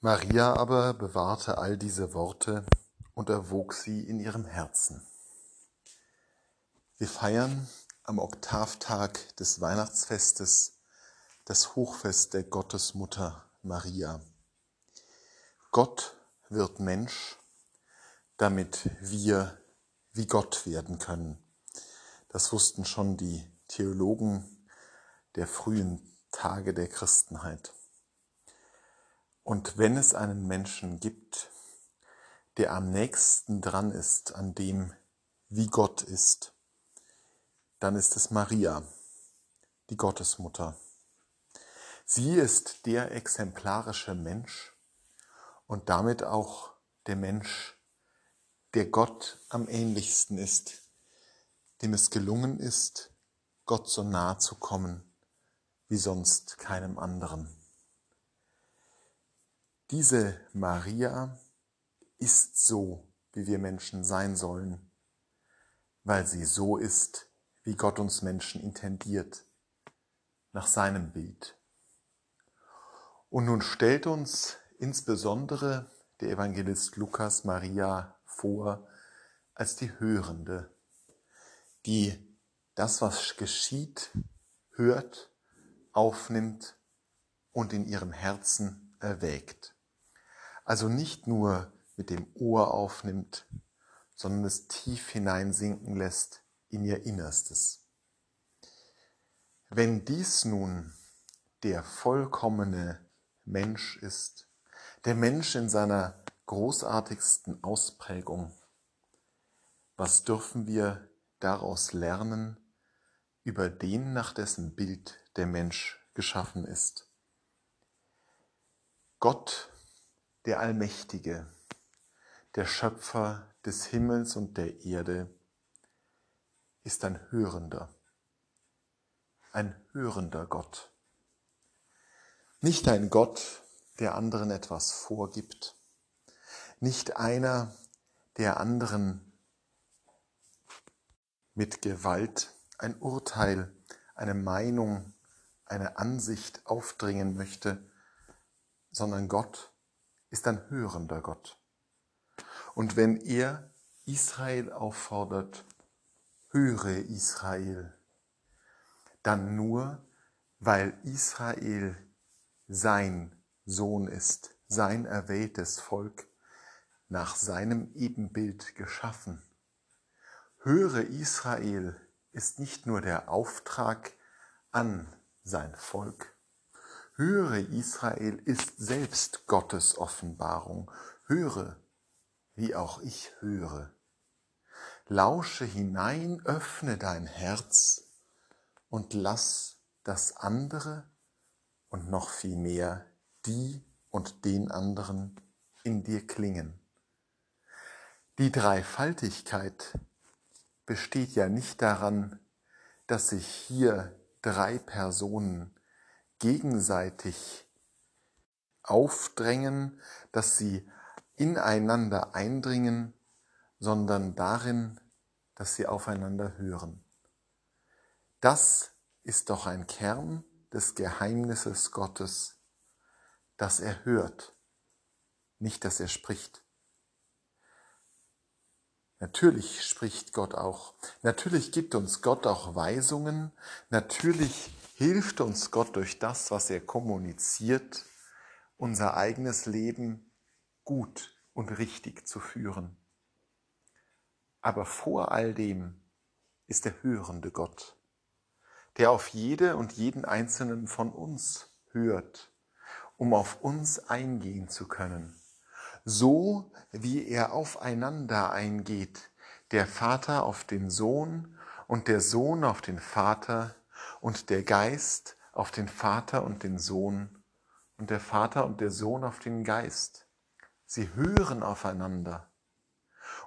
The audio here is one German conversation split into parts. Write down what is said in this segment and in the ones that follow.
Maria aber bewahrte all diese Worte und erwog sie in ihrem Herzen. Wir feiern am Oktavtag des Weihnachtsfestes das Hochfest der Gottesmutter Maria. Gott wird Mensch, damit wir wie Gott werden können. Das wussten schon die Theologen der frühen Tage der Christenheit. Und wenn es einen Menschen gibt, der am nächsten dran ist an dem, wie Gott ist, dann ist es Maria, die Gottesmutter. Sie ist der exemplarische Mensch und damit auch der Mensch, der Gott am ähnlichsten ist, dem es gelungen ist, Gott so nahe zu kommen wie sonst keinem anderen. Diese Maria ist so, wie wir Menschen sein sollen, weil sie so ist, wie Gott uns Menschen intendiert, nach seinem Bild. Und nun stellt uns insbesondere der Evangelist Lukas Maria vor als die Hörende, die das, was geschieht, hört, aufnimmt und in ihrem Herzen erwägt also nicht nur mit dem Ohr aufnimmt, sondern es tief hineinsinken lässt in ihr Innerstes. Wenn dies nun der vollkommene Mensch ist, der Mensch in seiner großartigsten Ausprägung, was dürfen wir daraus lernen über den, nach dessen Bild der Mensch geschaffen ist? Gott der Allmächtige, der Schöpfer des Himmels und der Erde, ist ein Hörender, ein hörender Gott. Nicht ein Gott, der anderen etwas vorgibt, nicht einer, der anderen mit Gewalt ein Urteil, eine Meinung, eine Ansicht aufdringen möchte, sondern Gott, ist ein hörender Gott. Und wenn er Israel auffordert, höre Israel, dann nur, weil Israel sein Sohn ist, sein erwähltes Volk, nach seinem Ebenbild geschaffen. Höre Israel ist nicht nur der Auftrag an sein Volk, Höre Israel ist selbst Gottes Offenbarung. Höre, wie auch ich höre. Lausche hinein, öffne dein Herz und lass das andere und noch viel mehr die und den anderen in dir klingen. Die Dreifaltigkeit besteht ja nicht daran, dass sich hier drei Personen gegenseitig aufdrängen, dass sie ineinander eindringen, sondern darin, dass sie aufeinander hören. Das ist doch ein Kern des Geheimnisses Gottes, dass er hört, nicht dass er spricht. Natürlich spricht Gott auch. Natürlich gibt uns Gott auch Weisungen. Natürlich hilft uns Gott durch das, was er kommuniziert, unser eigenes Leben gut und richtig zu führen. Aber vor all dem ist der hörende Gott, der auf jede und jeden einzelnen von uns hört, um auf uns eingehen zu können, so wie er aufeinander eingeht, der Vater auf den Sohn und der Sohn auf den Vater und der Geist auf den Vater und den Sohn und der Vater und der Sohn auf den Geist. Sie hören aufeinander.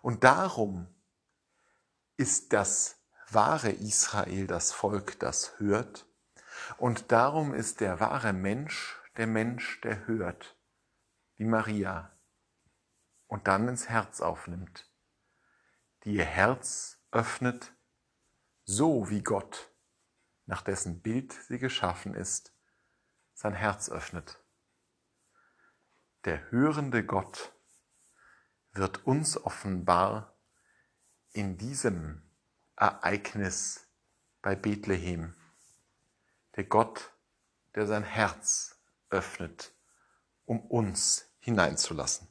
Und darum ist das wahre Israel das Volk, das hört. Und darum ist der wahre Mensch der Mensch, der hört, wie Maria, und dann ins Herz aufnimmt, die ihr Herz öffnet, so wie Gott, nach dessen Bild sie geschaffen ist, sein Herz öffnet. Der hörende Gott wird uns offenbar in diesem Ereignis bei Bethlehem. Der Gott, der sein Herz öffnet, um uns hineinzulassen.